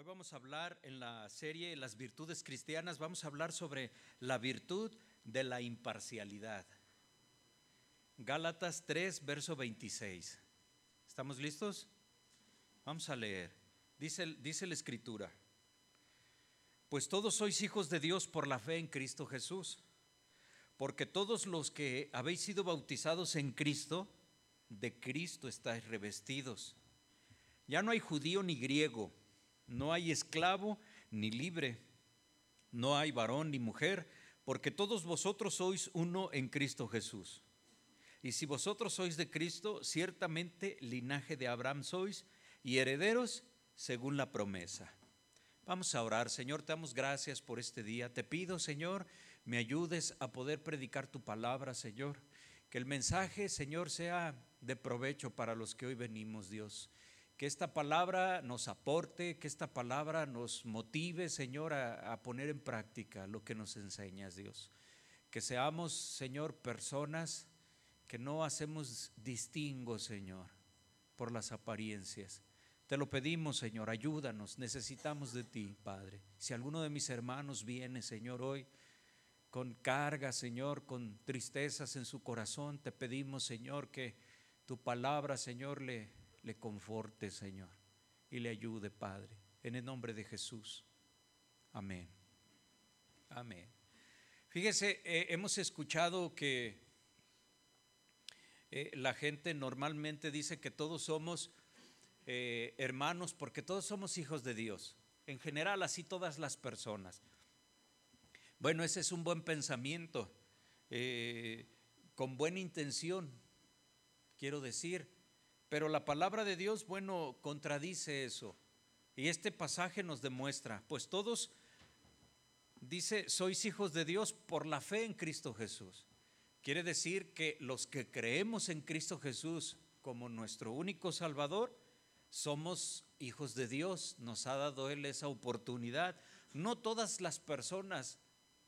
Hoy vamos a hablar en la serie Las virtudes cristianas, vamos a hablar sobre la virtud de la imparcialidad. Gálatas 3, verso 26. ¿Estamos listos? Vamos a leer. Dice, dice la escritura, pues todos sois hijos de Dios por la fe en Cristo Jesús, porque todos los que habéis sido bautizados en Cristo, de Cristo estáis revestidos. Ya no hay judío ni griego no hay esclavo ni libre, no hay varón ni mujer, porque todos vosotros sois uno en Cristo Jesús. Y si vosotros sois de Cristo, ciertamente linaje de Abraham sois y herederos según la promesa. Vamos a orar, Señor, te damos gracias por este día. Te pido, Señor, me ayudes a poder predicar tu palabra, Señor. Que el mensaje, Señor, sea de provecho para los que hoy venimos, Dios que esta palabra nos aporte, que esta palabra nos motive, Señor, a, poner en práctica lo que nos enseñas, Dios. Que seamos, Señor, personas que no hacemos distingo, Señor, por las apariencias. Te lo pedimos, Señor, ayúdanos, necesitamos de ti, Padre. Si alguno de mis hermanos viene, Señor, hoy con carga, Señor, con tristezas en su corazón, te pedimos, Señor, que tu palabra, Señor, le le conforte, Señor, y le ayude, Padre, en el nombre de Jesús. Amén. Amén. Fíjese, eh, hemos escuchado que eh, la gente normalmente dice que todos somos eh, hermanos porque todos somos hijos de Dios. En general, así todas las personas. Bueno, ese es un buen pensamiento, con buena intención, quiero decir pero la palabra de Dios, bueno, contradice eso. Y este pasaje nos demuestra, pues todos, dice, sois hijos de Dios por la fe en Cristo Jesús. Quiere decir que los que creemos en Cristo Jesús como nuestro único Salvador, somos hijos de Dios, nos ha dado Él esa oportunidad. No todas las personas,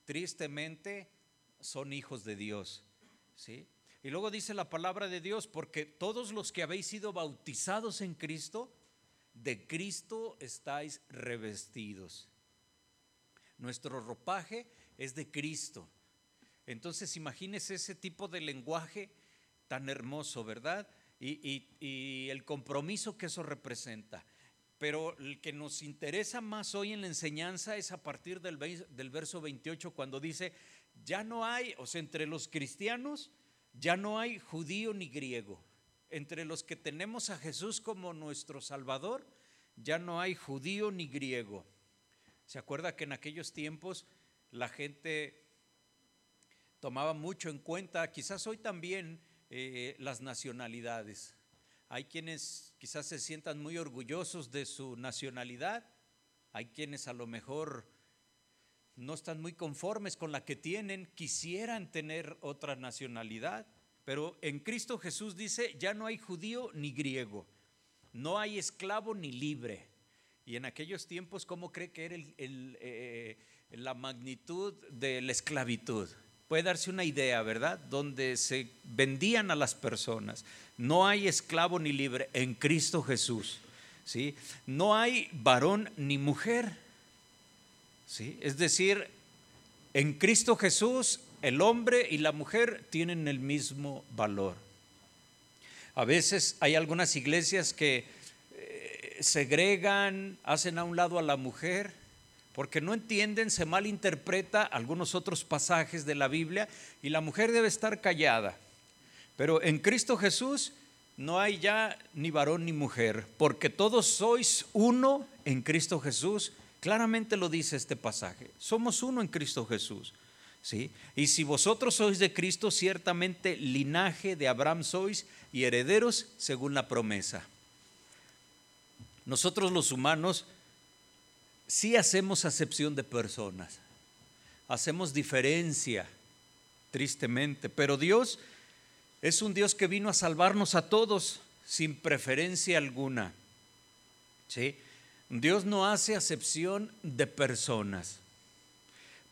tristemente, son hijos de Dios. ¿sí? Y luego dice la palabra de Dios, porque todos los que habéis sido bautizados en Cristo, de Cristo estáis revestidos. Nuestro ropaje es de Cristo. Entonces imagínese ese tipo de lenguaje tan hermoso, ¿verdad? Y, el compromiso que eso representa. Pero el que nos interesa más hoy en la enseñanza es a partir del, del verso 28, cuando dice, ya no hay, o sea, entre los cristianos, ya no hay judío ni griego. Entre los que tenemos a Jesús como nuestro Salvador, ya no hay judío ni griego. ¿Se acuerda que en aquellos tiempos la gente tomaba mucho en cuenta, quizás hoy también, eh, las nacionalidades? Hay quienes quizás se sientan muy orgullosos de su nacionalidad, hay quienes a lo mejor no están muy conformes con la que tienen, quisieran tener otra nacionalidad, pero en Cristo Jesús dice, ya no hay judío ni griego, no hay esclavo ni libre. Y en aquellos tiempos, ¿cómo cree que era eh, la magnitud de la esclavitud? Puede darse una idea, ¿verdad? Donde se vendían a las personas. No hay esclavo ni libre en Cristo Jesús. ¿sí? No hay varón ni mujer es decir, en Cristo Jesús el hombre y la mujer tienen el mismo valor. A veces hay algunas iglesias que eh, segregan, hacen a un lado a la mujer, porque no entienden, se malinterpreta algunos otros pasajes de la Biblia y la mujer debe estar callada. Pero en Cristo Jesús no hay ya ni varón ni mujer, porque todos sois uno en Cristo Jesús Claramente lo dice este pasaje. Somos uno en Cristo Jesús. ¿sí? Y si vosotros sois de Cristo, ciertamente linaje de Abraham sois y herederos según la promesa. Nosotros los humanos sí hacemos acepción de personas. Hacemos diferencia, tristemente. Pero Dios es un Dios que vino a salvarnos a todos sin preferencia alguna. ¿Sí? Dios no hace acepción de personas.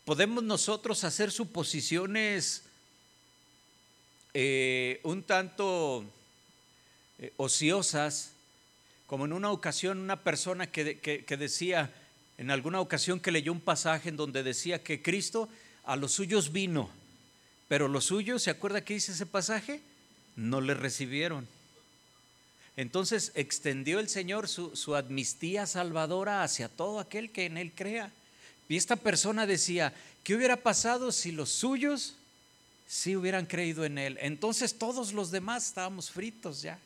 Podemos nosotros hacer suposiciones eh, un tanto eh, ociosas como en una ocasión una persona que, que decía, en alguna ocasión que leyó un pasaje en donde decía que Cristo a los suyos vino, pero los suyos, ¿se acuerda qué dice ese pasaje? No le recibieron. Entonces extendió el Señor su, su, amnistía salvadora hacia todo aquel que en Él crea. Y esta persona decía, ¿qué hubiera pasado si los suyos sí hubieran creído en Él? Entonces todos los demás estábamos fritos ya,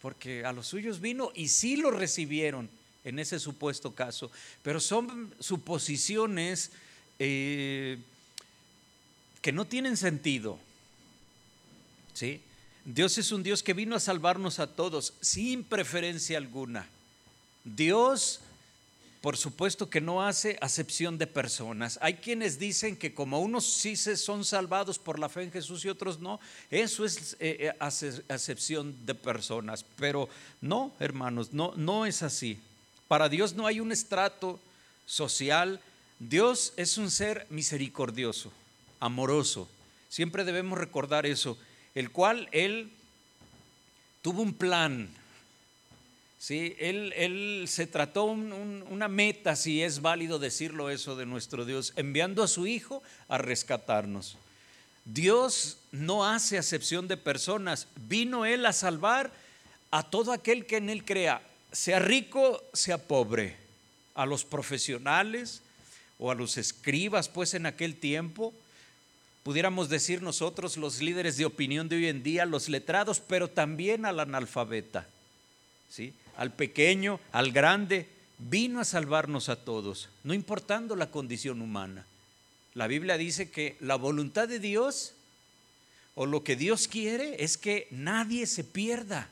porque a los suyos vino y sí lo recibieron en ese supuesto caso. Pero son suposiciones eh, que no tienen sentido. ¿Sí? Dios es un Dios que vino a salvarnos a todos sin preferencia alguna. Dios, por supuesto que no hace acepción de personas. Hay quienes dicen que como unos sí se son salvados por la fe en Jesús y otros no, eso es eh, eh, acepción de personas. Pero no, hermanos, no, no es así. Para Dios no hay un estrato social. Dios es un ser misericordioso, amoroso. Siempre debemos recordar eso el cual él tuvo un plan. ¿sí? Él, él se trató una meta, si es válido decirlo eso de nuestro Dios, enviando a su Hijo a rescatarnos. Dios no hace acepción de personas. Vino Él a salvar a todo aquel que en Él crea, sea rico, sea pobre, a los profesionales o a los escribas, pues en aquel tiempo, pudiéramos decir nosotros, los líderes de opinión de hoy en día, los letrados, pero también al analfabeta, ¿sí? al pequeño, al grande, vino a salvarnos a todos, no importando la condición humana. La Biblia dice que la voluntad de Dios o lo que Dios quiere es que nadie se pierda,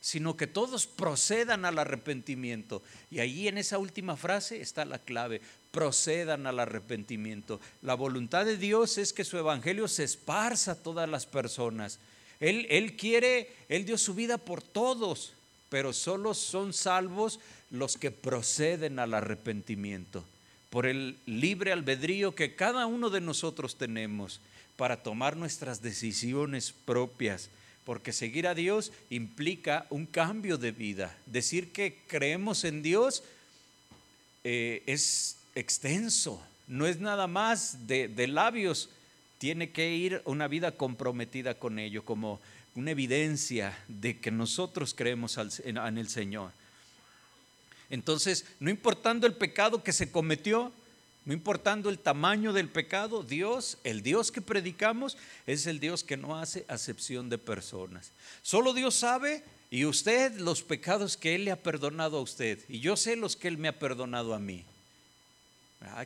sino que todos procedan al arrepentimiento. Y ahí en esa última frase está la clave, procedan al arrepentimiento. La voluntad de Dios es que su evangelio se esparza a todas las personas. Él, él quiere, Él dio su vida por todos, pero solo son salvos los que proceden al arrepentimiento, por el libre albedrío que cada uno de nosotros tenemos para tomar nuestras decisiones propias porque seguir a Dios implica un cambio de vida. Decir que creemos en Dios eh, es extenso, no es nada más de, labios, tiene que ir una vida comprometida con ello, como una evidencia de que nosotros creemos en el Señor. Entonces, no importando el pecado que se cometió, no importando el tamaño del pecado, Dios, el Dios que predicamos, es el Dios que no hace acepción de personas. Solo Dios sabe y usted los pecados que Él le ha perdonado a usted. Y yo sé los que Él me ha perdonado a mí.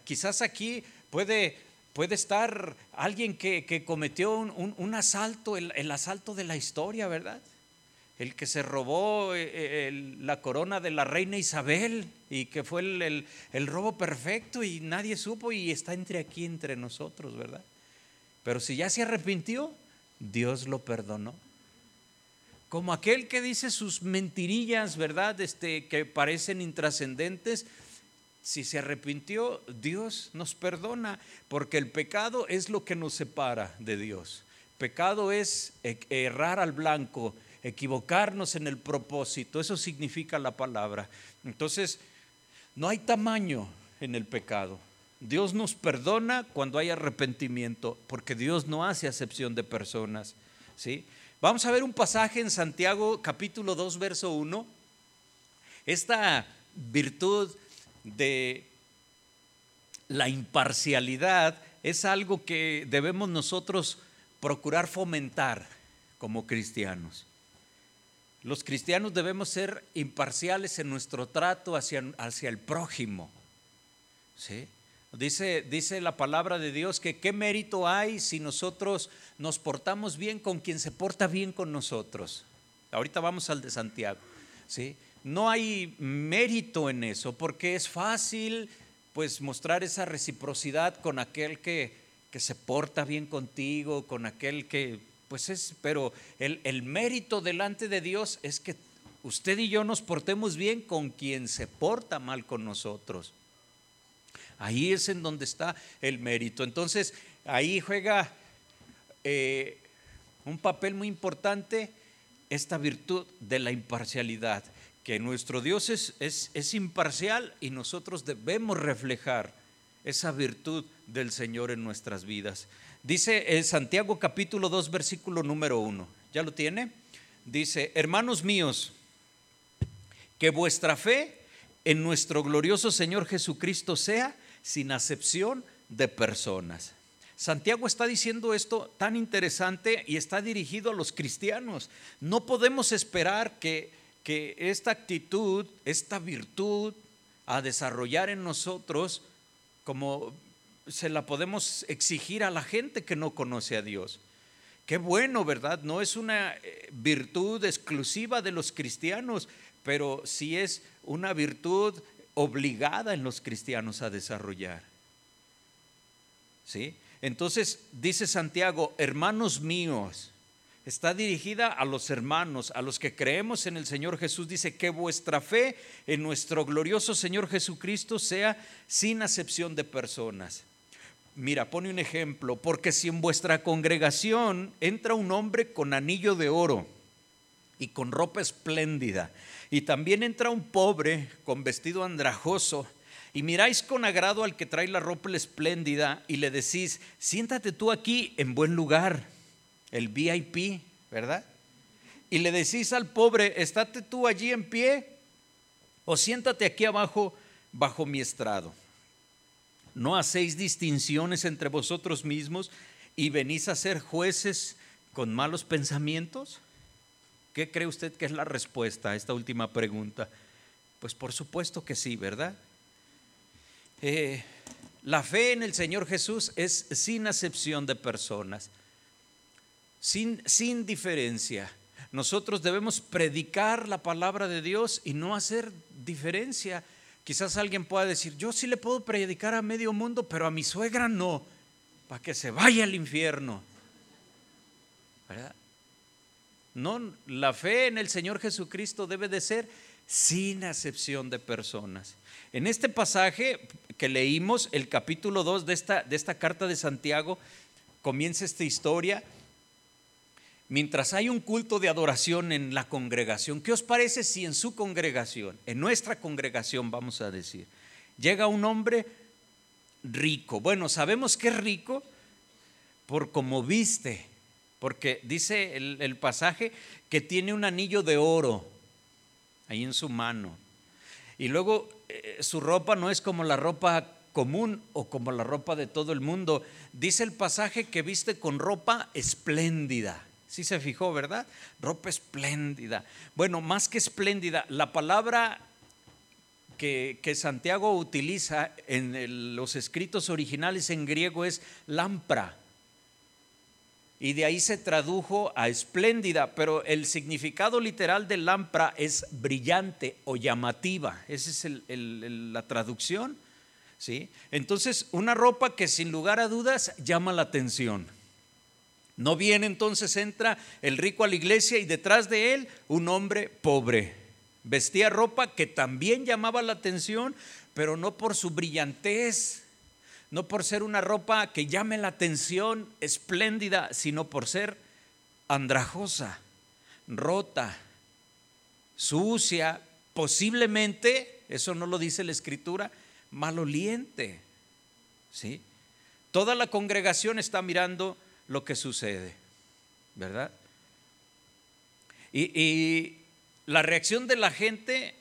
Quizás aquí puede, puede estar alguien que, cometió un, asalto, el, asalto de la historia, ¿verdad? El que se robó eh, eh, la corona de la reina Isabel y que fue el, el robo perfecto y nadie supo y está entre aquí, entre nosotros, ¿verdad? Pero si ya se arrepintió, Dios lo perdonó como aquel que dice sus mentirillas, ¿verdad? Este, que parecen intrascendentes, si se arrepintió, Dios nos perdona, porque el pecado es lo que nos separa de Dios. Pecado es e-, errar al blanco, equivocarnos en el propósito, eso significa la palabra. Entonces, no hay tamaño en el pecado. Dios nos perdona cuando hay arrepentimiento, porque Dios no hace acepción de personas, ¿sí? Vamos a ver un pasaje en Santiago capítulo 2 verso 1. Esta virtud de la imparcialidad es algo que debemos nosotros procurar fomentar como cristianos. Los cristianos debemos ser imparciales en nuestro trato hacia, hacia el prójimo. ¿sí? Dice, dice la palabra de Dios que qué mérito hay si nosotros nos portamos bien con quien se porta bien con nosotros. Ahorita vamos al de Santiago. ¿sí? No hay mérito en eso, porque es fácil pues mostrar esa reciprocidad con aquel que, que se porta bien contigo, con aquel que pues es, pero el, el mérito delante de Dios es que usted y yo nos portemos bien con quien se porta mal con nosotros. Ahí es en donde está el mérito. Entonces, ahí juega eh, un papel muy importante esta virtud de la imparcialidad que nuestro Dios es, es, imparcial y nosotros debemos reflejar esa virtud del Señor en nuestras vidas. Dice Santiago capítulo 2, versículo número 1. ¿Ya lo tiene? Dice, hermanos míos, que vuestra fe en nuestro glorioso Señor Jesucristo sea sin acepción de personas. Santiago está diciendo esto tan interesante y está dirigido a los cristianos. No podemos esperar que que esta actitud, esta virtud a desarrollar en nosotros, como se la podemos exigir a la gente que no conoce a Dios. Qué bueno, ¿verdad? No es una eh, virtud exclusiva de los cristianos, pero sí es una virtud obligada en los cristianos a desarrollar. ¿Sí? Entonces dice Santiago, hermanos míos, está dirigida a los hermanos, a los que creemos en el Señor Jesús. Dice que vuestra fe en nuestro glorioso Señor Jesucristo sea sin acepción de personas. Mira, pone un ejemplo, porque si en vuestra congregación entra un hombre con anillo de oro y con ropa espléndida, y también entra un pobre con vestido andrajoso, y miráis con agrado al que trae la ropa espléndida y le decís, siéntate tú aquí en buen lugar el VIP, ¿verdad? Y le decís al pobre, estate tú allí en pie o siéntate aquí abajo bajo mi estrado. No hacéis distinciones entre vosotros mismos y venís a ser jueces con malos pensamientos. ¿Qué cree usted que es la respuesta a esta última pregunta? Pues por supuesto que sí, ¿verdad? Eh, la fe en el Señor Jesús es sin acepción de personas sin, diferencia. Nosotros debemos predicar la palabra de Dios y no hacer diferencia. Quizás alguien pueda decir, yo sí le puedo predicar a medio mundo, pero a mi suegra no, para que se vaya al infierno. No, la fe en el Señor Jesucristo debe de ser sin acepción de personas. En este pasaje que leímos, el capítulo 2 de esta, de esta carta de Santiago, comienza esta historia mientras hay un culto de adoración en la congregación, ¿qué os parece si en su congregación, en nuestra congregación vamos a decir, llega un hombre rico? Bueno, sabemos que es rico por cómo viste, porque dice el, pasaje que tiene un anillo de oro ahí en su mano. Y luego eh, su ropa no es como la ropa común o como la ropa de todo el mundo. Dice el pasaje que viste con ropa espléndida. Sí se fijó, ¿verdad? Ropa espléndida. Bueno, más que espléndida, la palabra que, Santiago utiliza en los escritos originales en griego es lampra. Y de ahí se tradujo a espléndida, pero el significado literal de lampra es brillante o llamativa. Esa es la traducción. ¿sí? Entonces, una ropa que sin lugar a dudas llama la atención. No bien entonces entra el rico a la iglesia y detrás de él un hombre pobre. Vestía ropa que también llamaba la atención, pero no por su brillantez, no por ser una ropa que llame la atención espléndida, sino por ser andrajosa, rota, sucia, posiblemente, eso no lo dice la escritura, maloliente. ¿Sí? Toda la congregación está mirando lo que sucede, ¿verdad? Y, la reacción de la gente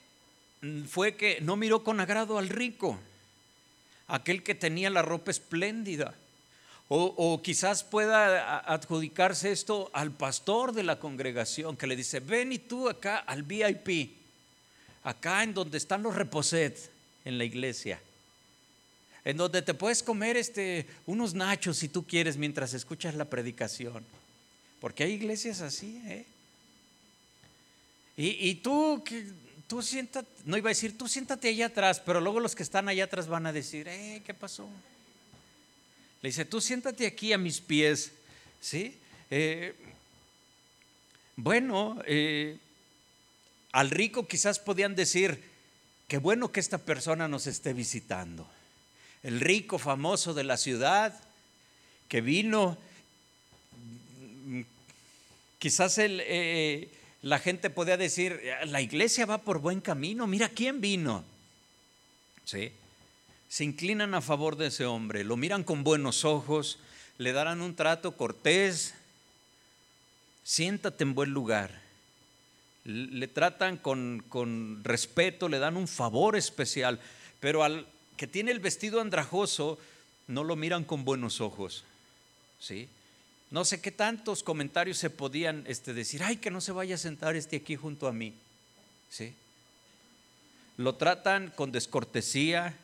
fue que no miró con agrado al rico, aquel que tenía la ropa espléndida. O, o, quizás pueda adjudicarse esto al pastor de la congregación que le dice, ven y tú acá al VIP, acá en donde están los reposets en la iglesia en donde te puedes comer este, unos nachos si tú quieres mientras escuchas la predicación. Porque hay iglesias así, ¿eh? Y, y tú, tú siéntate, no iba a decir, tú siéntate allá atrás, pero luego los que están allá atrás van a decir, eh, ¿qué pasó? Le dice, tú siéntate aquí a mis pies, ¿sí? Eh, bueno, eh, al rico quizás podían decir, qué bueno que esta persona nos esté visitando el rico famoso de la ciudad, que vino, quizás eh, la gente podía decir, la iglesia va por buen camino, mira quién vino. ¿Sí? Se inclinan a favor de ese hombre, lo miran con buenos ojos, le darán un trato cortés, siéntate en buen lugar. Le tratan con, con respeto, le dan un favor especial, pero al que tiene el vestido andrajoso no lo miran con buenos ojos. ¿Sí? No sé qué tantos comentarios se podían este, decir, ay, que no se vaya a sentar este aquí junto a mí. ¿Sí? Lo tratan con descortesía,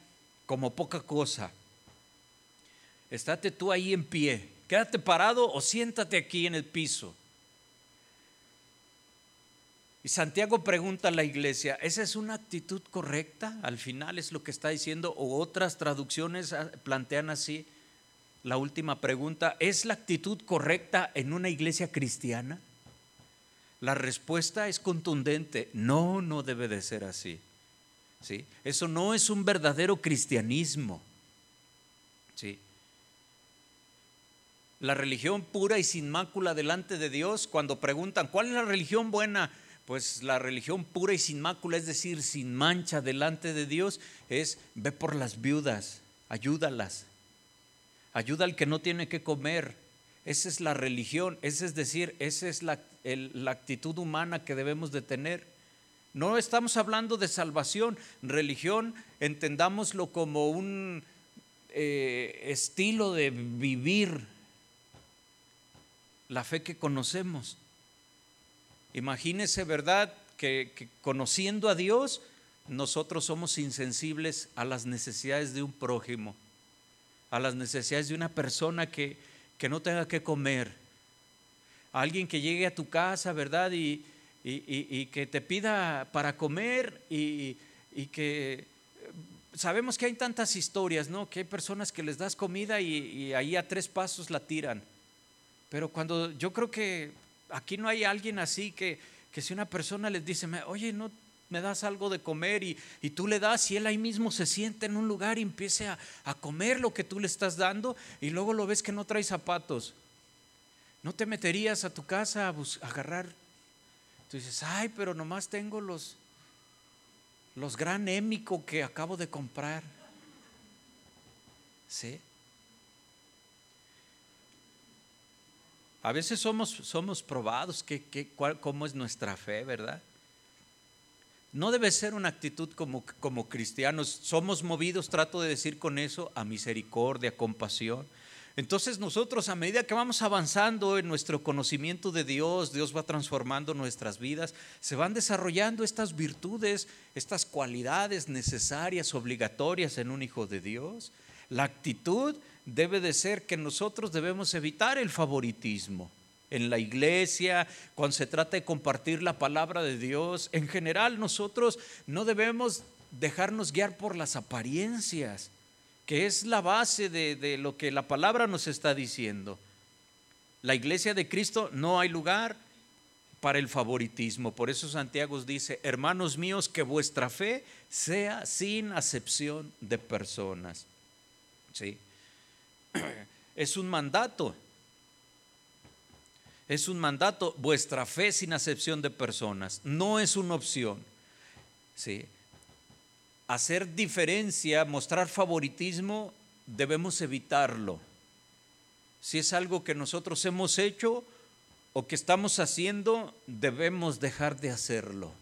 como poca cosa. Estate tú ahí en pie, quédate parado o siéntate aquí en el piso. Y Santiago pregunta a la iglesia, ¿esa es una actitud correcta? Al final es lo que está diciendo, o otras traducciones ah, plantean así. La última pregunta, ¿es la actitud correcta en una iglesia cristiana? La respuesta es contundente, no, no debe de ser así. ¿Sí? Eso no es un verdadero cristianismo. ¿Sí? La religión pura y sin mácula delante de Dios, cuando preguntan, ¿cuál es la religión buena? Pues la religión pura y sin mácula, es decir, sin mancha delante de Dios, es ve por las viudas, ayúdalas, ayuda al que no tiene que comer. Esa es la religión, esa es decir, esa es la, la actitud humana que debemos de tener. No estamos hablando de salvación, religión, entendámoslo como un eh, estilo de vivir la fe que conocemos. Imagínese, ¿verdad?, que, conociendo a Dios, nosotros somos insensibles a las necesidades de un prójimo a las necesidades de una persona que, que no tenga que comer. alguien que llegue a tu casa, ¿verdad? Y, y, que te pida para comer y, que sabemos que hay tantas historias, ¿no? Que hay personas que les das comida y, ahí a tres pasos la tiran. Pero cuando yo creo que aquí no hay alguien así que, que si una persona les dice, oye, no me das algo de comer y, tú le das y él ahí mismo se siente en un lugar y empiece a, comer lo que tú le estás dando y luego lo ves que no trae zapatos. ¿No te meterías a tu casa a, agarrar? Tú dices, ay, pero nomás tengo los, los gran émico que acabo de comprar. ¿Sí? A veces somos, somos probados, que, ¿cómo es nuestra fe, verdad? No debe ser una actitud como, como cristianos. Somos movidos, trato de decir con eso, a misericordia, compasión. Entonces nosotros a medida que vamos avanzando en nuestro conocimiento de Dios, Dios va transformando nuestras vidas, se van desarrollando estas virtudes, estas cualidades necesarias, obligatorias en un hijo de Dios. La actitud debe de ser que nosotros debemos evitar el favoritismo en la iglesia, cuando se trata de compartir la palabra de Dios. En general nosotros no debemos dejarnos guiar por las apariencias, que es la base de, lo que la palabra nos está diciendo. La iglesia de Cristo no hay lugar para el favoritismo. Por eso Santiago dice, hermanos míos, que vuestra fe sea sin acepción de personas. ¿Sí? Es un mandato es un mandato, vuestra fe sin acepción de personas, no es una opción. ¿sí? Hacer diferencia, mostrar favoritismo, debemos evitarlo. Si es algo que nosotros hemos hecho o que estamos haciendo, debemos dejar de hacerlo.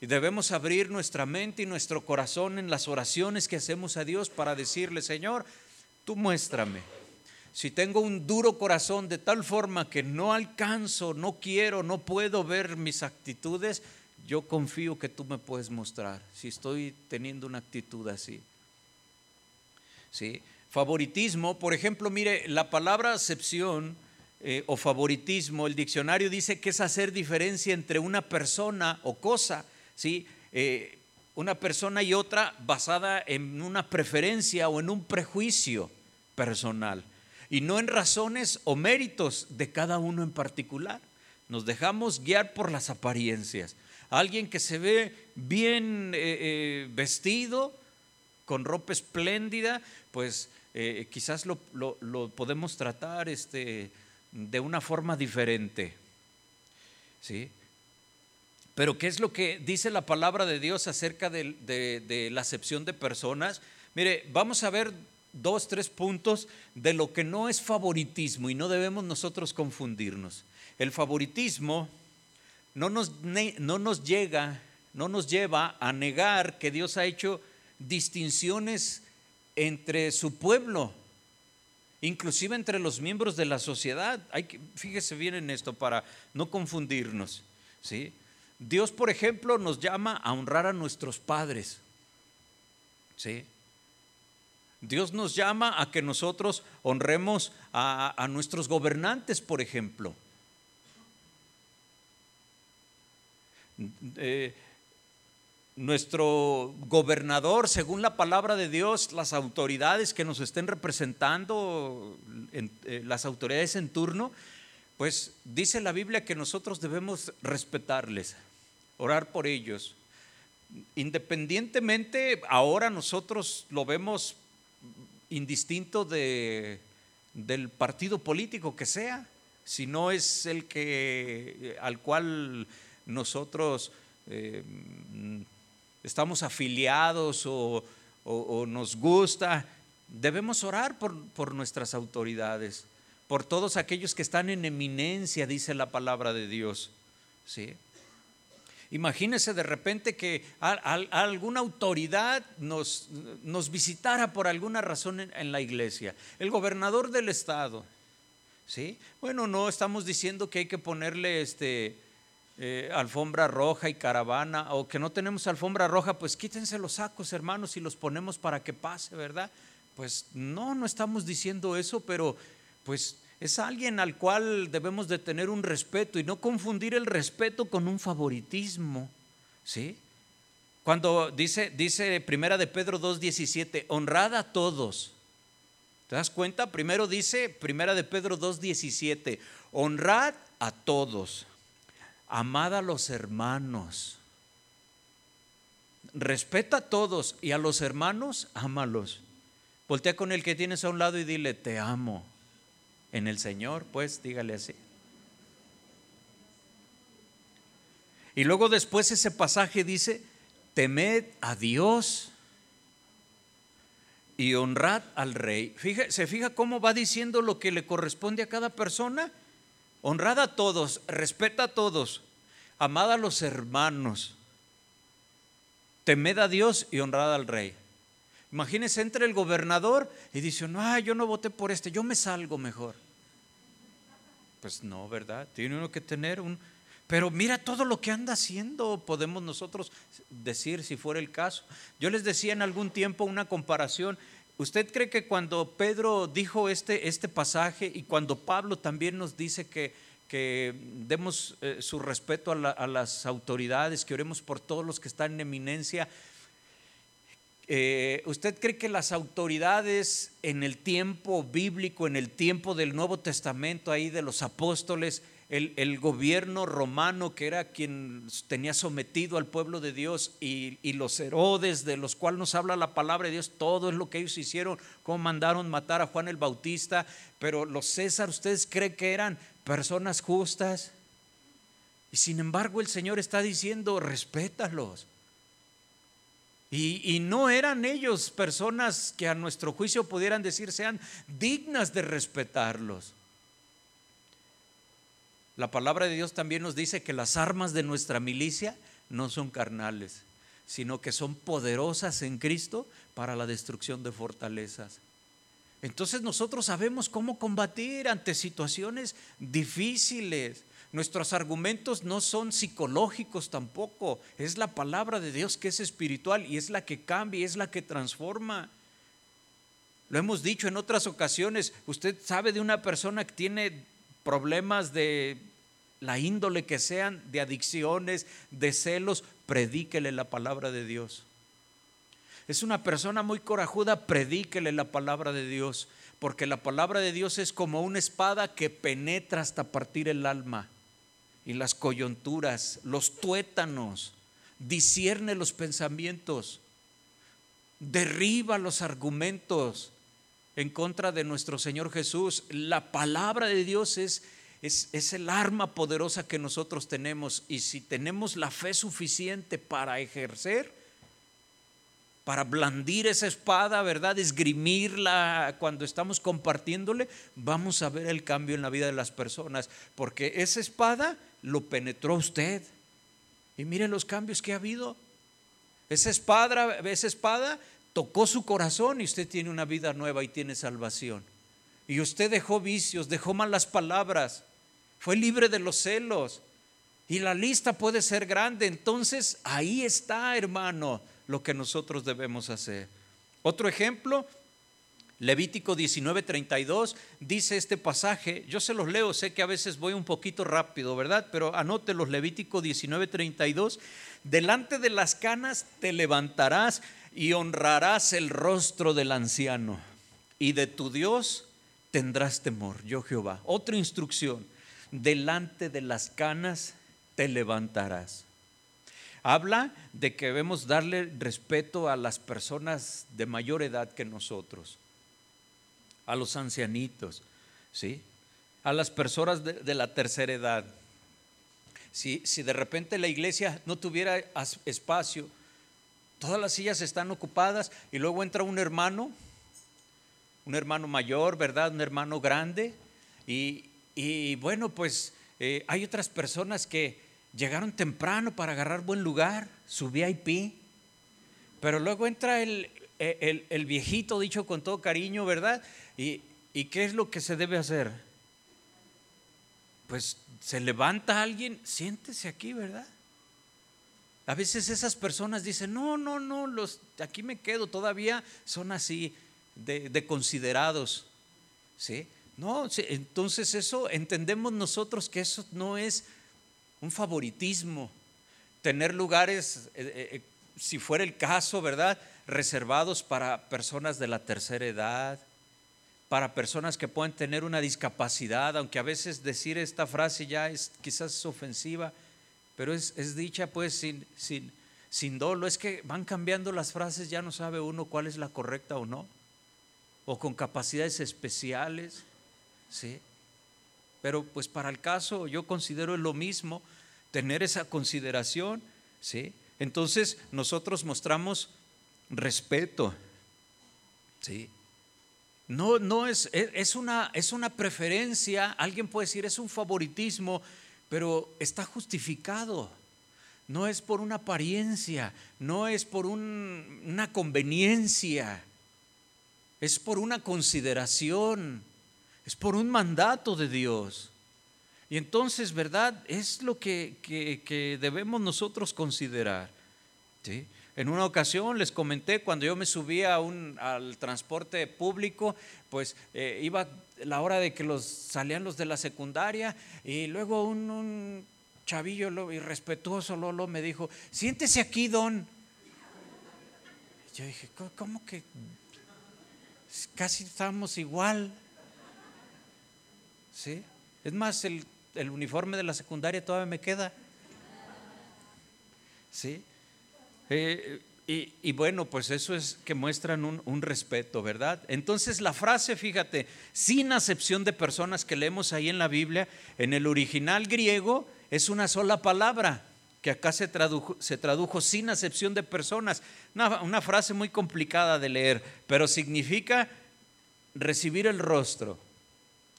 Y debemos abrir nuestra mente y nuestro corazón en las oraciones que hacemos a Dios para decirle, Señor, tú muéstrame si tengo un duro corazón de tal forma que no alcanzo, no quiero, no puedo ver mis actitudes, yo confío que tú me puedes mostrar si estoy teniendo una actitud así. ¿Sí? Favoritismo, por ejemplo, mire, la palabra acepción eh, o favoritismo, el diccionario dice que es hacer diferencia entre una persona o cosa, ¿sí? Eh, una persona y otra basada en una preferencia o en un prejuicio personal y no en razones o méritos de cada uno en particular. Nos dejamos guiar por las apariencias. Alguien que se ve bien eh, eh, vestido, con ropa espléndida, pues eh, quizás lo, podemos tratar este, de una forma diferente. ¿Sí? Pero ¿qué es lo que dice la palabra de Dios acerca de, la acepción de personas? Mire, vamos a ver dos, tres puntos de lo que no es favoritismo y no debemos nosotros confundirnos. El favoritismo no nos, no nos llega, no nos lleva a negar que Dios ha hecho distinciones entre su pueblo, inclusive entre los miembros de la sociedad. Hay que, fíjese bien en esto para no confundirnos. ¿sí? Dios, por ejemplo, nos llama a honrar a nuestros padres. ¿sí? Dios nos llama a que nosotros honremos a, nuestros gobernantes, por ejemplo. Eh, nuestro gobernador, según la palabra de Dios, las autoridades que nos estén representando, eh, las autoridades en turno, pues dice la Biblia que nosotros debemos respetarles, orar por ellos. Independientemente, ahora nosotros lo vemos indistinto de, del partido político que sea, si no es el que al cual nosotros eh, estamos afiliados o, nos gusta, debemos orar por, por nuestras autoridades, por todos aquellos que están en eminencia, dice la palabra de Dios. ¿sí? Imagínese de repente que alguna autoridad nos, nos, visitara por alguna razón en, la iglesia, el gobernador del estado. ¿sí? Bueno, no estamos diciendo que hay que ponerle este, eh, alfombra roja y caravana, o que no tenemos alfombra roja, pues quítense los sacos, hermanos, y los ponemos para que pase, ¿verdad? Pues no, no estamos diciendo eso, pero pues es alguien al cual debemos de tener un respeto y no confundir el respeto con un favoritismo, ¿sí? Cuando dice, dice Primera de Pedro 2.17, honrad a todos. ¿Te das cuenta? Primero dice Primera de Pedro 2.17, honrad a todos amad a los hermanos. Respeta a todos y a los hermanos, ámalos. Voltea con el que tienes a un lado y dile, te amo. En el Señor, pues, dígale así. Y luego después ese pasaje dice, temed a Dios y honrad al rey. ¿Se fija cómo va diciendo lo que le corresponde a cada persona? Honrad a todos, respeta a todos, amad a los hermanos, temed a Dios y honrad al rey. Imagínese, entre el gobernador y dice, no, yo no voté por este, yo me salgo mejor. Pues no, ¿verdad? Tiene uno que tener un... Pero mira todo lo que anda haciendo, podemos nosotros decir si fuera el caso. Yo les decía en algún tiempo una comparación. ¿Usted cree que cuando Pedro dijo este, este pasaje y cuando Pablo también nos dice que que demos eh, su respeto a, las autoridades, que oremos por todos los que están en eminencia. Eh, ¿Usted cree que las autoridades en el tiempo bíblico, en el tiempo del Nuevo Testamento, ahí de los apóstoles, el, gobierno romano que era quien tenía sometido al pueblo de Dios y, los Herodes de los cuales nos habla la palabra de Dios, todo es lo que ellos hicieron, cómo mandaron matar a Juan el Bautista, pero los César, ¿ustedes creen que eran personas justas. Y sin embargo el Señor está diciendo, respétalos. Y, no eran ellos personas que a nuestro juicio pudieran decir sean dignas de respetarlos. La palabra de Dios también nos dice que las armas de nuestra milicia no son carnales, sino que son poderosas en Cristo para la destrucción de fortalezas. Entonces nosotros sabemos cómo combatir ante situaciones difíciles. Nuestros argumentos no son psicológicos tampoco. Es la palabra de Dios que es espiritual y es la que cambia, es la que transforma. Lo hemos dicho en otras ocasiones. Usted sabe de una persona que tiene problemas de la índole que sean, de adicciones, de celos, predíquele la palabra de Dios es una persona muy corajuda, predíquele la palabra de Dios, porque la palabra de Dios es como una espada que penetra hasta partir el alma y las coyunturas, los tuétanos, discierne los pensamientos, derriba los argumentos en contra de nuestro Señor Jesús. La palabra de Dios es, es, es el arma poderosa que nosotros tenemos y si tenemos la fe suficiente para ejercer, para blandir esa espada, ¿verdad? Esgrimirla cuando estamos compartiéndole, vamos a ver el cambio en la vida de las personas, porque esa espada lo penetró usted. Y mire los cambios que ha habido. Esa espada, esa espada tocó su corazón y usted tiene una vida nueva y tiene salvación. Y usted dejó vicios, dejó malas palabras, fue libre de los celos. Y la lista puede ser grande. Entonces ahí está, hermano, lo que nosotros debemos hacer. Otro ejemplo, Levítico 19:32 dice este pasaje, yo se los leo, sé que a veces voy un poquito rápido, ¿verdad? Pero anótelos, Levítico 19:32, delante de las canas te levantarás y honrarás el rostro del anciano y de tu Dios tendrás temor, yo Jehová. Otra instrucción, delante de las canas te levantarás. Habla de que debemos darle respeto a las personas de mayor edad que nosotros a los ancianitos, ¿sí? a las personas de, la tercera edad. Si, de repente la iglesia no tuviera espacio, todas las sillas están ocupadas y luego entra un hermano, un hermano mayor, ¿verdad? Un hermano grande. Y, bueno, pues eh, hay otras personas que llegaron temprano para agarrar buen lugar, su VIP, pero luego entra el, el, el viejito, dicho con todo cariño, ¿verdad? ¿Y, qué es lo que se debe hacer? Pues se levanta alguien, siéntese aquí, ¿verdad? A veces esas personas dicen, no, no, no, los, aquí me quedo, todavía son así de, considerados. ¿Sí? No, entonces eso entendemos nosotros que eso no es un favoritismo. Tener lugares, eh, eh, eh, si fuera el caso, ¿verdad? Reservados para personas de la tercera edad, para personas que pueden tener una discapacidad, aunque a veces decir esta frase ya es quizás ofensiva, pero es, dicha pues sin, sin, sin dolo. Es que van cambiando las frases, ya no sabe uno cuál es la correcta o no. O con capacidades especiales, ¿sí? Pero pues para el caso yo considero lo mismo, tener esa consideración, ¿sí? Entonces nosotros mostramos respeto, ¿sí? No, no es, es, una, es una preferencia, alguien puede decir es un favoritismo, pero está justificado. No es por una apariencia, no es por una conveniencia, es por una consideración, es por un mandato de Dios. Y entonces, ¿verdad? Es lo que, que debemos nosotros considerar. ¿sí? En una ocasión les comenté cuando yo me subía al transporte público, pues eh, iba la hora de que los salían los de la secundaria y luego un, chavillo irrespetuoso Lolo me dijo, siéntese aquí, don. Yo dije, ¿cómo que? Casi estamos igual. ¿Sí? Es más, el, el uniforme de la secundaria todavía me queda. ¿Sí? Eh, y, bueno, pues eso es que muestran un, respeto, ¿verdad? Entonces la frase, fíjate, sin acepción de personas que leemos ahí en la Biblia, en el original griego es una sola palabra, que acá se tradujo, se tradujo sin acepción de personas. Una, una frase muy complicada de leer, pero significa recibir el rostro.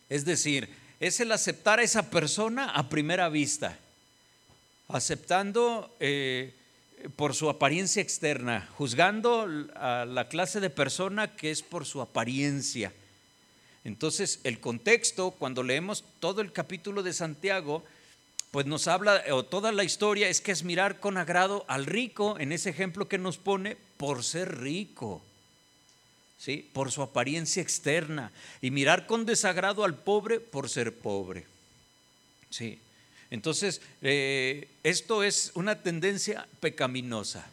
Es decir, es el aceptar a esa persona a primera vista, aceptando... Eh, por su apariencia externa, juzgando a la clase de persona que es por su apariencia. Entonces, el contexto, cuando leemos todo el capítulo de Santiago, pues nos habla, o toda la historia es que es mirar con agrado al rico, en ese ejemplo que nos pone, por ser rico, ¿sí? por su apariencia externa, y mirar con desagrado al pobre por ser pobre. ¿sí? Entonces, eh, esto es una tendencia pecaminosa.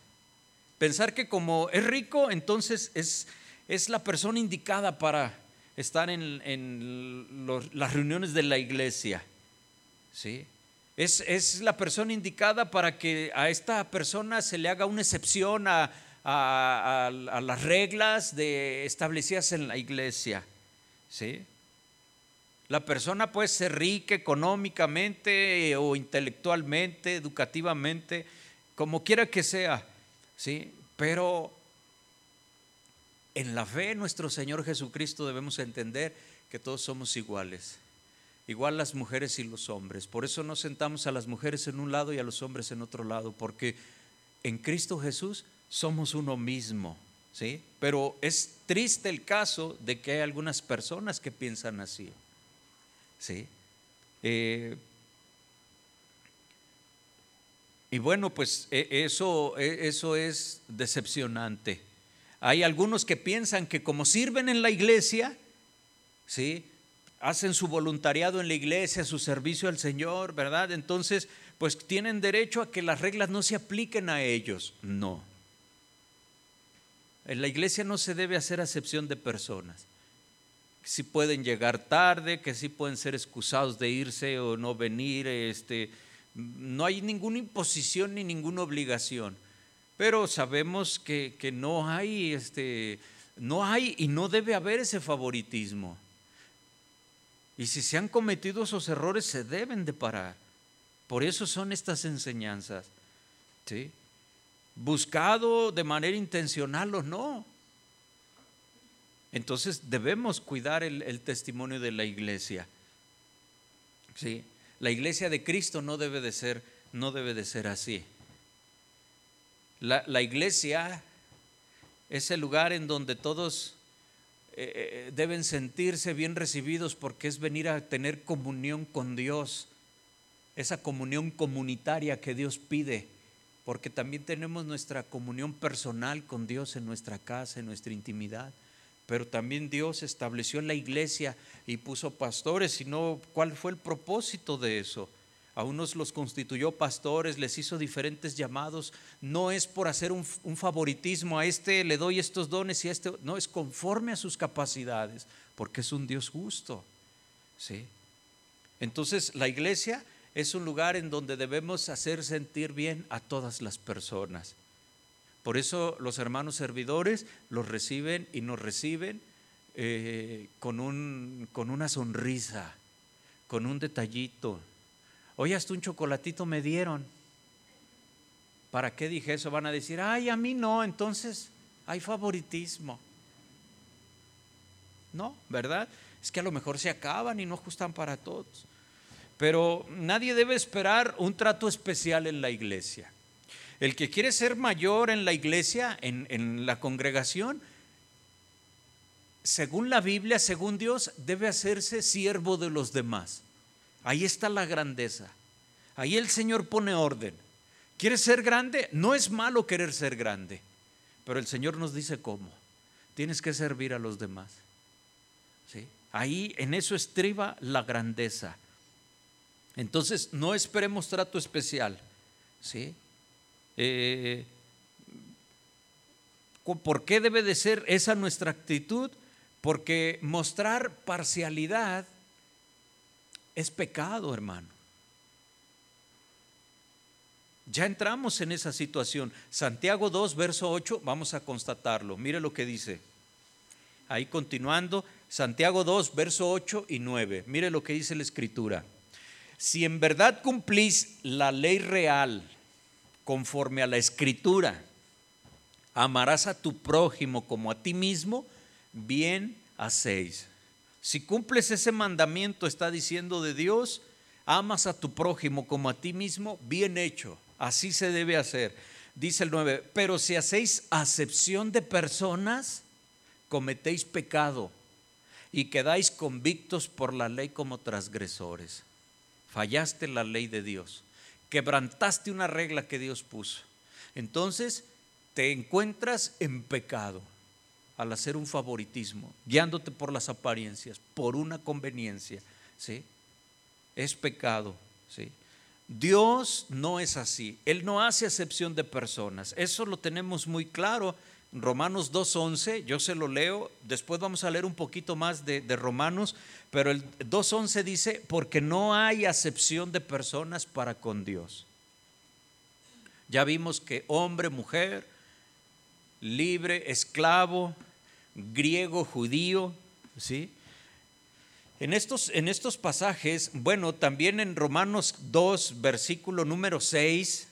Pensar que como es rico, entonces es, es la persona indicada para estar en, las reuniones de la iglesia. ¿sí? Es, es, la persona indicada para que a esta persona se le haga una excepción a, a, las reglas de, establecidas en la iglesia. ¿sí? La persona puede ser rica económicamente o intelectualmente, educativamente, como quiera que sea, ¿sí? Pero en la fe en nuestro Señor Jesucristo debemos entender que todos somos iguales. Igual las mujeres y los hombres. Por eso no sentamos a las mujeres en un lado y a los hombres en otro lado, porque en Cristo Jesús somos uno mismo. ¿sí? Pero es triste el caso de que hay algunas personas que piensan así. ¿sí? Eh, y bueno, pues e, eso, e, eso es decepcionante. Hay algunos que piensan que como sirven en la iglesia, ¿sí? hacen su voluntariado en la iglesia, su servicio al Señor, ¿verdad? Entonces, pues tienen derecho a que las reglas no se apliquen a ellos. No. En la iglesia no se debe hacer acepción de personas si pueden llegar tarde, que si pueden ser excusados de irse o no venir, este, no hay ninguna imposición ni ninguna obligación. Pero sabemos que, no hay, este, no hay y no debe haber ese favoritismo. Y si se han cometido esos errores, se deben de parar. Por eso son estas enseñanzas. ¿sí? Buscado de manera intencional o no. Entonces debemos cuidar el, testimonio de la iglesia. ¿Sí? La iglesia de Cristo no debe de ser, no debe de ser así. La, iglesia es el lugar en donde todos eh, eh, deben sentirse bien recibidos porque es venir a tener comunión con Dios, esa comunión comunitaria que Dios pide, porque también tenemos nuestra comunión personal con Dios en nuestra casa, en nuestra intimidad pero también Dios estableció la iglesia y puso pastores, y no, ¿cuál fue el propósito de eso? A unos los constituyó pastores, les hizo diferentes llamados. No es por hacer un, favoritismo, a este le doy estos dones y a este, no, es conforme a sus capacidades, porque es un Dios justo. ¿sí? Entonces, la iglesia es un lugar en donde debemos hacer sentir bien a todas las personas. Por eso los hermanos servidores los reciben y nos reciben eh, con, un, con una sonrisa, con un detallito. Hoy hasta un chocolatito me dieron. ¿Para qué dije eso? Van a decir, ay, a mí no, entonces hay favoritismo. No, ¿verdad? Es que a lo mejor se acaban y no ajustan para todos. Pero nadie debe esperar un trato especial en la iglesia. El que quiere ser mayor en la iglesia, en, la congregación, según la Biblia, según Dios, debe hacerse siervo de los demás. Ahí está la grandeza. Ahí el Señor pone orden. ¿Quieres ser grande? No es malo querer ser grande, pero el Señor nos dice cómo. Tienes que servir a los demás. ¿Sí? Ahí en eso estriba la grandeza. Entonces, no esperemos trato especial. ¿Sí? Eh, ¿Por qué debe de ser esa nuestra actitud? Porque mostrar parcialidad es pecado, hermano. Ya entramos en esa situación. Santiago 2, verso 8, vamos a constatarlo. Mire lo que dice. Ahí continuando, Santiago 2, verso 8 y 9. Mire lo que dice la escritura. Si en verdad cumplís la ley real, conforme a la escritura. Amarás a tu prójimo como a ti mismo, bien hacéis. Si cumples ese mandamiento, está diciendo de Dios, amas a tu prójimo como a ti mismo, bien hecho. Así se debe hacer. Dice el 9, pero si hacéis acepción de personas, cometéis pecado y quedáis convictos por la ley como transgresores. Fallaste la ley de Dios quebrantaste una regla que Dios puso. Entonces te encuentras en pecado al hacer un favoritismo, guiándote por las apariencias, por una conveniencia, ¿sí? Es pecado, ¿sí? Dios no es así, Él no hace excepción de personas, eso lo tenemos muy claro. Romanos 2.11, yo se lo leo, después vamos a leer un poquito más de, de Romanos, pero el 2.11 dice, porque no hay acepción de personas para con Dios. Ya vimos que hombre, mujer, libre, esclavo, griego, judío, ¿sí? En estos, en estos pasajes, bueno, también en Romanos 2, versículo número 6,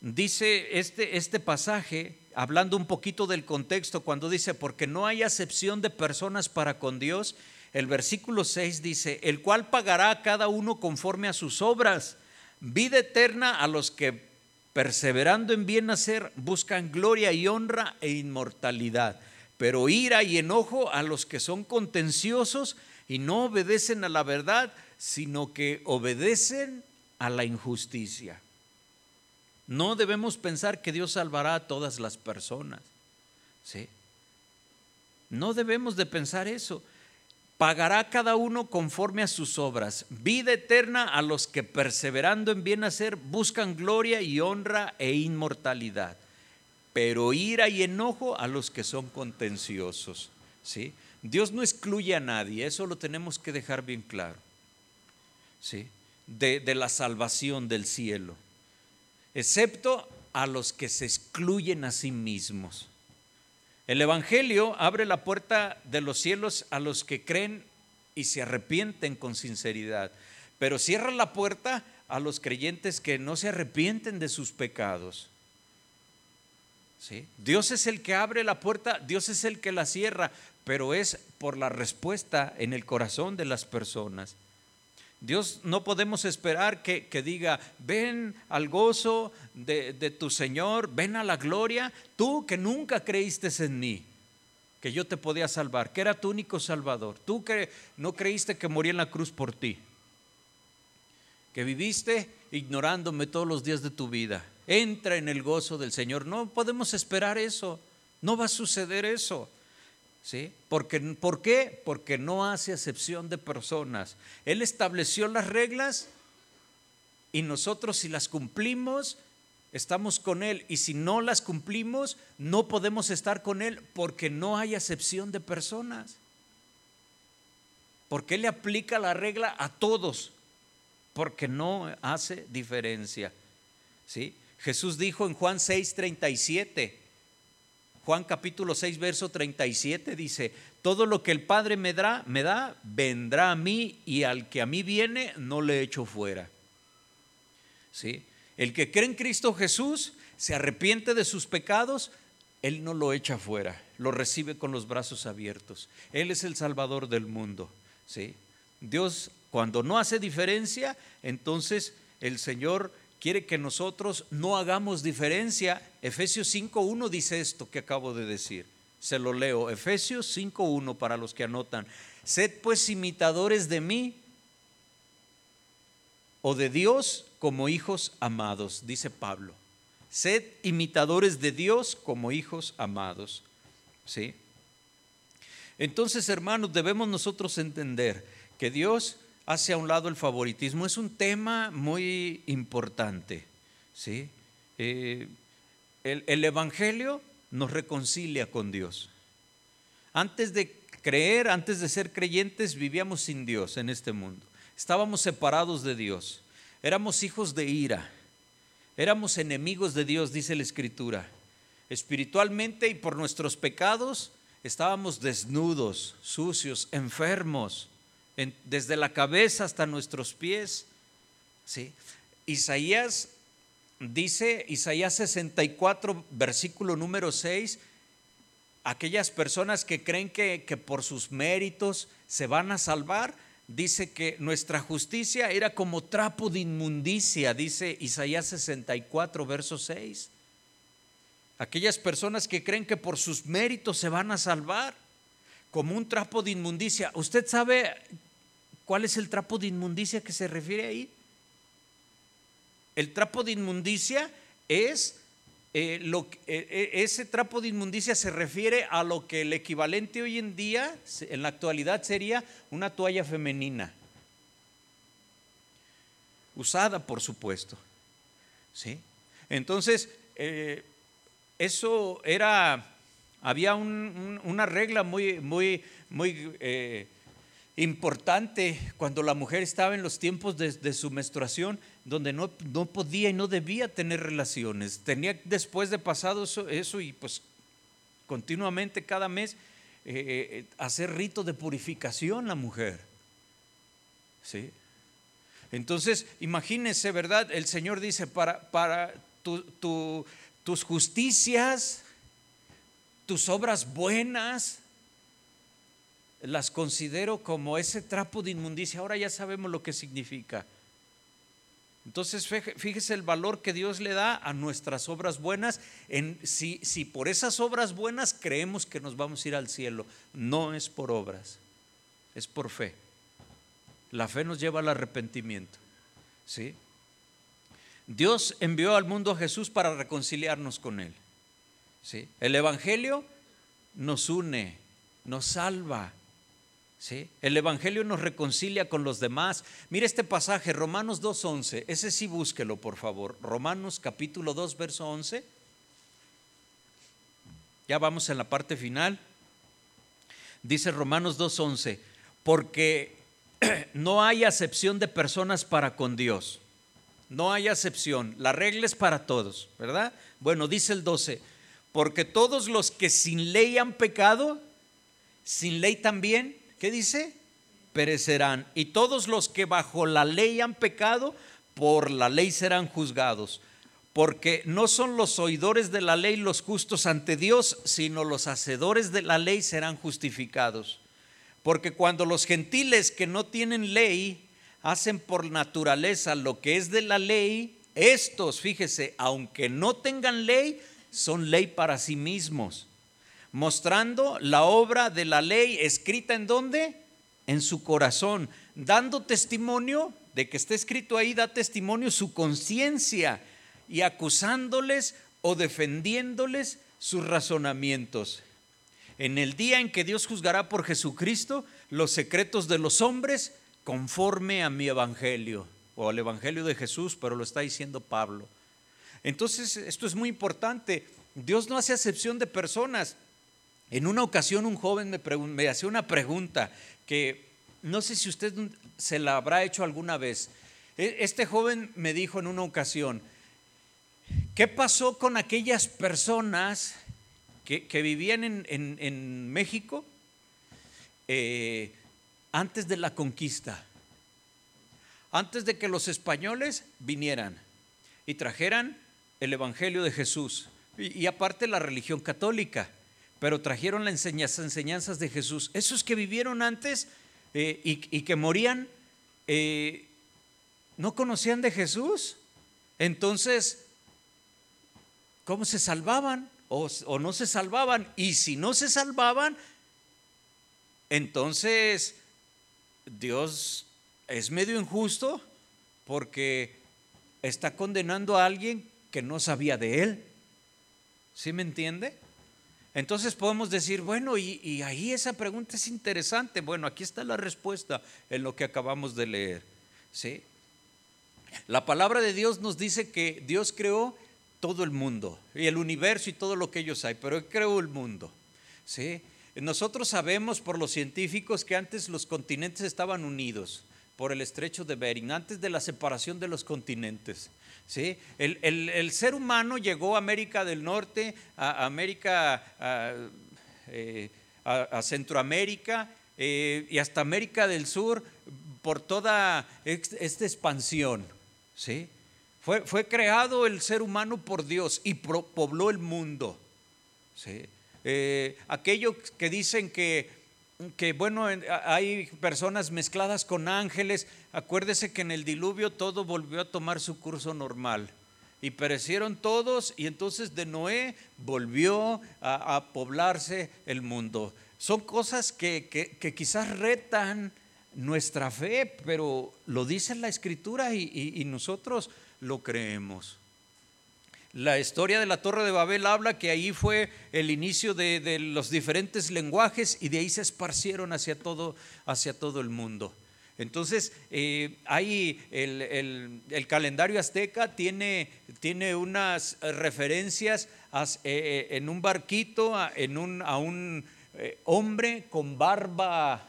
dice este, este pasaje, hablando un poquito del contexto, cuando dice, porque no hay acepción de personas para con Dios, el versículo 6 dice, el cual pagará a cada uno conforme a sus obras, vida eterna a los que perseverando en bien hacer buscan gloria y honra e inmortalidad, pero ira y enojo a los que son contenciosos y no obedecen a la verdad, sino que obedecen a la injusticia. No debemos pensar que Dios salvará a todas las personas. ¿sí? No debemos de pensar eso. Pagará cada uno conforme a sus obras. Vida eterna a los que perseverando en bien hacer buscan gloria y honra e inmortalidad. Pero ira y enojo a los que son contenciosos. ¿sí? Dios no excluye a nadie, eso lo tenemos que dejar bien claro. ¿sí? de, de la salvación del cielo excepto a los que se excluyen a sí mismos. El Evangelio abre la puerta de los cielos a los que creen y se arrepienten con sinceridad, pero cierra la puerta a los creyentes que no se arrepienten de sus pecados. ¿Sí? Dios es el que abre la puerta, Dios es el que la cierra, pero es por la respuesta en el corazón de las personas. Dios no podemos esperar que, diga, ven al gozo de, de, tu Señor, ven a la gloria, tú que nunca creíste en mí, que yo te podía salvar, que era tu único salvador, tú que no creíste que moría en la cruz por ti, que viviste ignorándome todos los días de tu vida, entra en el gozo del Señor. No podemos esperar eso, no va a suceder eso. ¿Sí? Porque, ¿Por qué? Porque no hace acepción de personas. Él estableció las reglas y nosotros si las cumplimos, estamos con Él. Y si no las cumplimos, no podemos estar con Él porque no hay acepción de personas. Porque Él le aplica la regla a todos, porque no hace diferencia. ¿Sí? Jesús dijo en Juan 6, 37, Juan capítulo 6, verso 37 dice, todo lo que el Padre me da, me da, vendrá a mí y al que a mí viene, no le echo fuera. ¿Sí? El que cree en Cristo Jesús, se arrepiente de sus pecados, Él no lo echa fuera, lo recibe con los brazos abiertos. Él es el Salvador del mundo. ¿Sí? Dios, cuando no hace diferencia, entonces el Señor quiere que nosotros no hagamos diferencia. Efesios 5.1 dice esto que acabo de decir. Se lo leo. Efesios 5.1 para los que anotan. Sed pues imitadores de mí o de Dios como hijos amados, dice Pablo. Sed imitadores de Dios como hijos amados. ¿Sí? Entonces, hermanos, debemos nosotros entender que Dios hace a un lado el favoritismo. Es un tema muy importante. ¿sí? Eh, el Evangelio nos reconcilia con Dios. Antes de creer, antes de ser creyentes, vivíamos sin Dios en este mundo. Estábamos separados de Dios. Éramos hijos de ira. Éramos enemigos de Dios, dice la Escritura. Espiritualmente y por nuestros pecados estábamos desnudos, sucios, enfermos desde la cabeza hasta nuestros pies. ¿sí? Isaías dice, Isaías 64, versículo número 6, aquellas personas que creen que, que por sus méritos se van a salvar, dice que nuestra justicia era como trapo de inmundicia, dice Isaías 64, verso 6. Aquellas personas que creen que por sus méritos se van a salvar, como un trapo de inmundicia. ¿Usted sabe ¿Cuál es el trapo de inmundicia que se refiere ahí? El trapo de inmundicia es eh, lo, eh, eh, ese trapo de inmundicia se refiere a lo que el equivalente hoy en día, en la actualidad, sería una toalla femenina. Usada, por supuesto. ¿Sí? Entonces, eso era, había una regla muy, muy, muy importante cuando la mujer estaba en los tiempos de, su menstruación, donde no, no, podía y no debía tener relaciones. Tenía después de pasado eso, y pues continuamente cada mes eh, eh, hacer rito de purificación la mujer. ¿Sí? Entonces, imagínense, ¿verdad? El Señor dice, para, para tus justicias, tus obras buenas, las considero como ese trapo de inmundicia. Ahora ya sabemos lo que significa. Entonces, fíjese el valor que Dios le da a nuestras obras buenas. En, si, si por esas obras buenas creemos que nos vamos a ir al cielo, no es por obras, es por fe. La fe nos lleva al arrepentimiento. ¿sí? Dios envió al mundo a Jesús para reconciliarnos con Él. ¿sí? El Evangelio nos une, nos salva, el Evangelio nos reconcilia con los demás. Mire este pasaje, Romanos 2.11. Ese sí búsquelo, por favor. Romanos capítulo 2, verso 11. Ya vamos en la parte final. Dice Romanos 2.11, porque no hay acepción de personas para con Dios. No hay acepción. La regla es para todos, ¿verdad? Bueno, dice el 12, porque todos los que sin ley han pecado, sin ley también ¿qué dice? Perecerán. Y todos los que bajo la ley han pecado, por la ley serán juzgados. Porque no son los oidores de la ley los justos ante Dios, sino los hacedores de la ley serán justificados. Porque cuando los gentiles que no tienen ley hacen por naturaleza lo que es de la ley, estos, fíjese, aunque no tengan ley, son ley para sí mismos mostrando la obra de la ley escrita en dónde? En su corazón, dando testimonio de que está escrito ahí, da testimonio su conciencia y acusándoles o defendiéndoles sus razonamientos. En el día en que Dios juzgará por Jesucristo los secretos de los hombres conforme a mi evangelio o al evangelio de Jesús, pero lo está diciendo Pablo. Entonces, esto es muy importante. Dios no hace acepción de personas. En una ocasión un joven me, me hacía una pregunta que no sé si usted se la habrá hecho alguna vez. E, este joven me dijo en una ocasión, ¿qué pasó con aquellas personas que, vivían en, México eh, antes de la conquista? Antes de que los españoles vinieran y trajeran el Evangelio de Jesús y aparte la religión católica pero trajeron las enseñanzas de Jesús. Esos que vivieron antes eh, y, que morían, eh, no conocían de Jesús. Entonces, ¿cómo se salvaban? O, o no se salvaban. Y si no se salvaban, entonces Dios es medio injusto porque está condenando a alguien que no sabía de él. ¿Sí me entiende? Entonces podemos decir, bueno, y, ahí esa pregunta es interesante. Bueno, aquí está la respuesta en lo que acabamos de leer. ¿sí? La palabra de Dios nos dice que Dios creó todo el mundo, y el universo y todo lo que ellos hay, pero Él creó el mundo. ¿sí? Nosotros sabemos por los científicos que antes los continentes estaban unidos por el estrecho de Bering, antes de la separación de los continentes. ¿Sí? El, ser humano llegó a América del Norte, a América, a, eh, Centroamérica eh, y hasta América del Sur por toda esta expansión. ¿sí? Fue, fue, creado el ser humano por Dios y pobló el mundo. ¿sí? Eh, aquellos que dicen que que bueno, hay personas mezcladas con ángeles. Acuérdese que en el diluvio todo volvió a tomar su curso normal. Y perecieron todos y entonces de Noé volvió a, poblarse el mundo. Son cosas que, que, quizás retan nuestra fe, pero lo dice la escritura y nosotros lo creemos. La historia de la Torre de Babel habla que ahí fue el inicio de, los diferentes lenguajes y de ahí se esparcieron hacia todo, hacia todo el mundo. Entonces, eh, ahí el, calendario azteca tiene, tiene unas referencias eh, eh, en un barquito en un, a un hombre con barba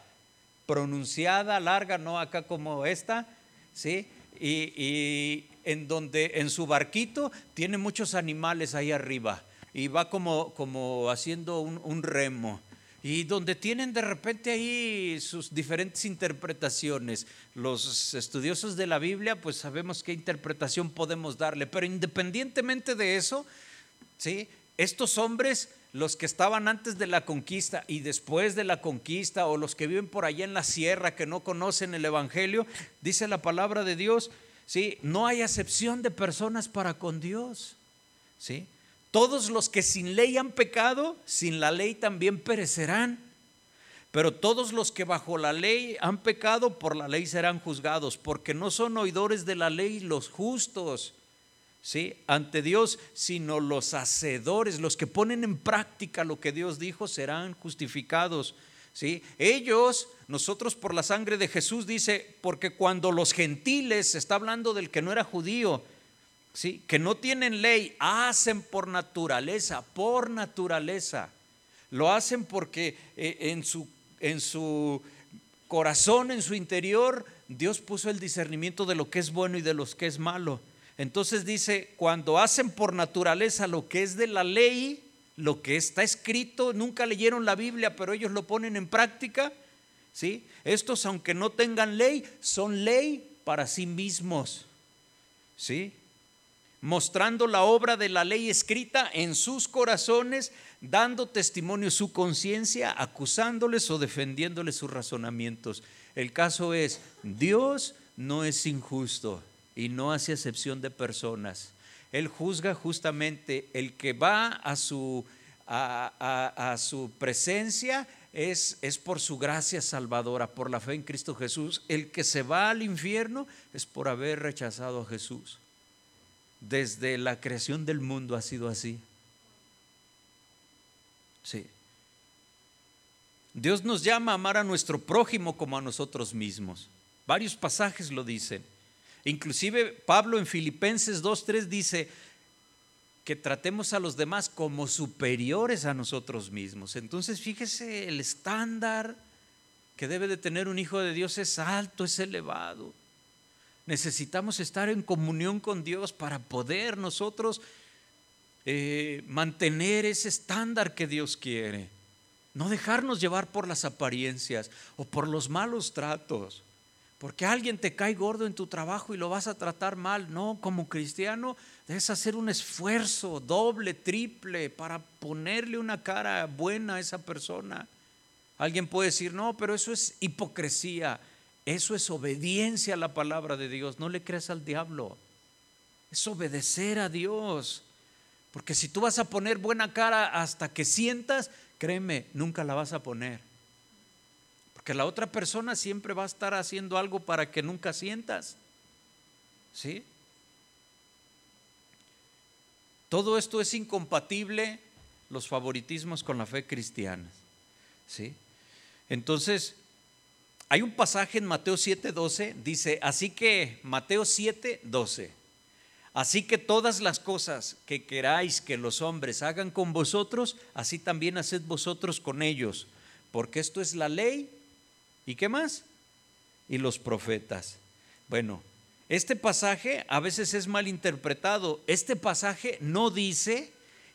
pronunciada, larga, no acá como esta, ¿sí? y, en donde en su barquito tiene muchos animales ahí arriba y va como, como haciendo un, remo. y donde tienen de repente ahí sus diferentes interpretaciones. Los estudiosos de la Biblia, pues sabemos qué interpretación podemos darle, pero independientemente de eso, ¿sí? estos hombres, los que estaban antes de la conquista y después de la conquista, o los que viven por allá en la sierra que no conocen el Evangelio, dice la palabra de Dios, ¿sí? no hay acepción de personas para con Dios. ¿sí? Todos los que sin ley han pecado, sin la ley también perecerán. Pero todos los que bajo la ley han pecado, por la ley serán juzgados, porque no son oidores de la ley los justos, ¿sí? Ante Dios, sino los hacedores, los que ponen en práctica lo que Dios dijo, serán justificados, ¿sí? Ellos, nosotros por la sangre de Jesús, dice, porque cuando los gentiles, está hablando del que no era judío, ¿sí? que no tienen ley, hacen por naturaleza, por naturaleza. Lo hacen porque eh, en, su, en su corazón, en su interior, Dios puso el discernimiento de lo que es bueno y de lo que es malo. Entonces dice, cuando hacen por naturaleza lo que es de la ley, lo que está escrito, nunca leyeron la Biblia, pero ellos lo ponen en práctica, ¿sí? Estos, aunque no tengan ley, son ley para sí mismos, ¿sí? mostrando la obra de la ley escrita en sus corazones, dando testimonio su conciencia, acusándoles o defendiéndoles sus razonamientos. El caso es, Dios no es injusto y no hace excepción de personas. Él juzga justamente el que va a su, a, su presencia. Es, es por su gracia salvadora, por la fe en Cristo Jesús. El que se va al infierno es por haber rechazado a Jesús. Desde la creación del mundo ha sido así. Sí. Dios nos llama a amar a nuestro prójimo como a nosotros mismos. Varios pasajes lo dicen. Inclusive Pablo en Filipenses 2.3 dice que tratemos a los demás como superiores a nosotros mismos. Entonces fíjese, el estándar que debe de tener un hijo de Dios es alto, es elevado. Necesitamos estar en comunión con Dios para poder nosotros eh, mantener ese estándar que Dios quiere. No dejarnos llevar por las apariencias o por los malos tratos. Porque alguien te cae gordo en tu trabajo y lo vas a tratar mal. No, como cristiano debes hacer un esfuerzo doble, triple para ponerle una cara buena a esa persona. Alguien puede decir, no, pero eso es hipocresía. Eso es obediencia a la palabra de Dios. No le creas al diablo. Es obedecer a Dios. Porque si tú vas a poner buena cara hasta que sientas, créeme, nunca la vas a poner. Porque la otra persona siempre va a estar haciendo algo para que nunca sientas. ¿Sí? Todo esto es incompatible, los favoritismos con la fe cristiana. ¿Sí? Entonces, hay un pasaje en Mateo 7:12, dice, así que, Mateo 7:12, así que todas las cosas que queráis que los hombres hagan con vosotros, así también haced vosotros con ellos, porque esto es la ley. ¿Y qué más? Y los profetas. Bueno, este pasaje a veces es mal interpretado. Este pasaje no dice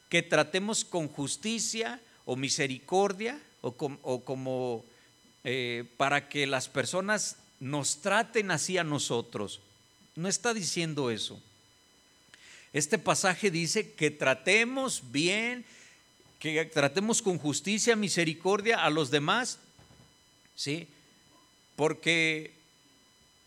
que tratemos con justicia o misericordia o, o como eh, para que las personas nos traten así a nosotros. No está diciendo eso. Este pasaje dice que tratemos bien, que tratemos con justicia, misericordia a los demás, ¿sí? Porque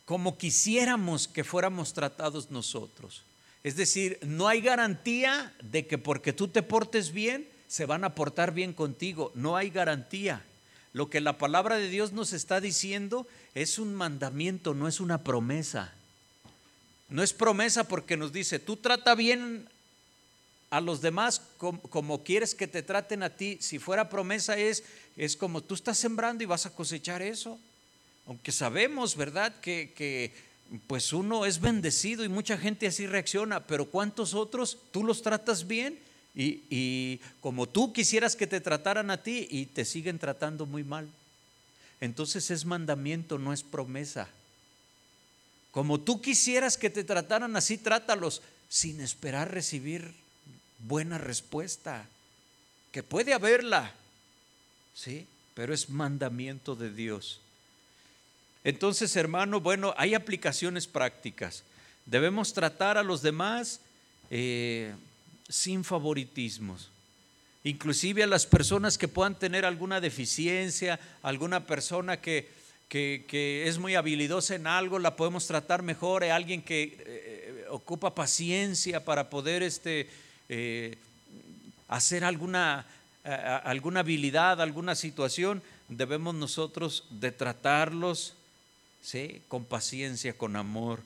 como quisiéramos que fuéramos tratados nosotros. Es decir, no hay garantía de que porque tú te portes bien, se van a portar bien contigo. No hay garantía. Lo que la palabra de Dios nos está diciendo es un mandamiento, no es una promesa. No es promesa porque nos dice, tú trata bien a los demás como, quieres que te traten a ti. Si fuera promesa es, es como tú estás sembrando y vas a cosechar eso. Aunque sabemos, ¿verdad? Que, que pues uno es bendecido y mucha gente así reacciona, pero ¿cuántos otros tú los tratas bien y, como tú quisieras que te trataran a ti y te siguen tratando muy mal. Entonces es mandamiento, no es promesa. Como tú quisieras que te trataran así, trátalos sin esperar recibir buena respuesta, que puede haberla, ¿sí? Pero es mandamiento de Dios. Entonces, hermano, bueno, hay aplicaciones prácticas. Debemos tratar a los demás eh, sin favoritismos. Inclusive a las personas que puedan tener alguna deficiencia, alguna persona que, que, es muy habilidosa en algo, la podemos tratar mejor. Hay alguien que eh, ocupa paciencia para poder este, eh, hacer alguna, alguna habilidad, alguna situación, debemos nosotros de tratarlos ¿sí? con paciencia, con amor.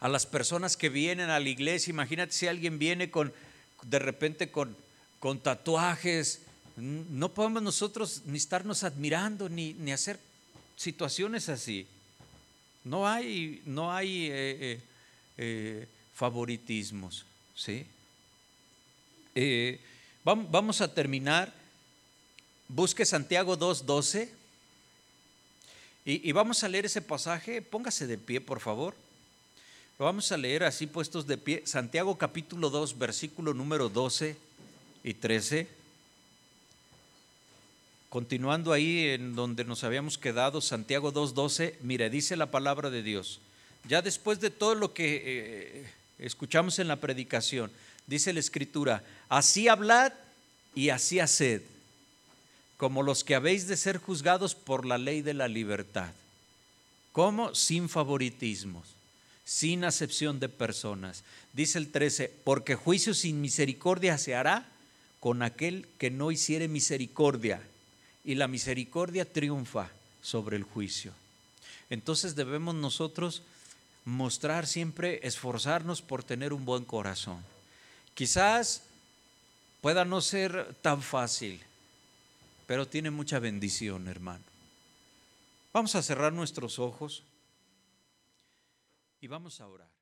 A las personas que vienen a la iglesia, imagínate si alguien viene con, de repente con, con tatuajes, no podemos nosotros ni estarnos admirando ni, ni hacer situaciones así. No hay, no hay eh, eh, eh, favoritismos. ¿sí? vamos a terminar. Busque Santiago 2.12 y, vamos a leer ese pasaje. Póngase de pie, por favor. Lo vamos a leer así puestos de pie. Santiago capítulo 2, versículo número 12 y 13. Continuando ahí en donde nos habíamos quedado, Santiago 2.12, mire, dice la palabra de Dios. Ya después de todo lo que eh, escuchamos en la predicación, dice la escritura, así hablad y así haced, como los que habéis de ser juzgados por la ley de la libertad. ¿Cómo? Sin favoritismos, sin acepción de personas. Dice el 13, porque juicio sin misericordia se hará con aquel que no hiciere misericordia, y la misericordia triunfa sobre el juicio. Entonces debemos nosotros mostrar siempre, esforzarnos por tener un buen corazón. Quizás pueda no ser tan fácil, pero tiene mucha bendición, hermano. Vamos a cerrar nuestros ojos y vamos a orar.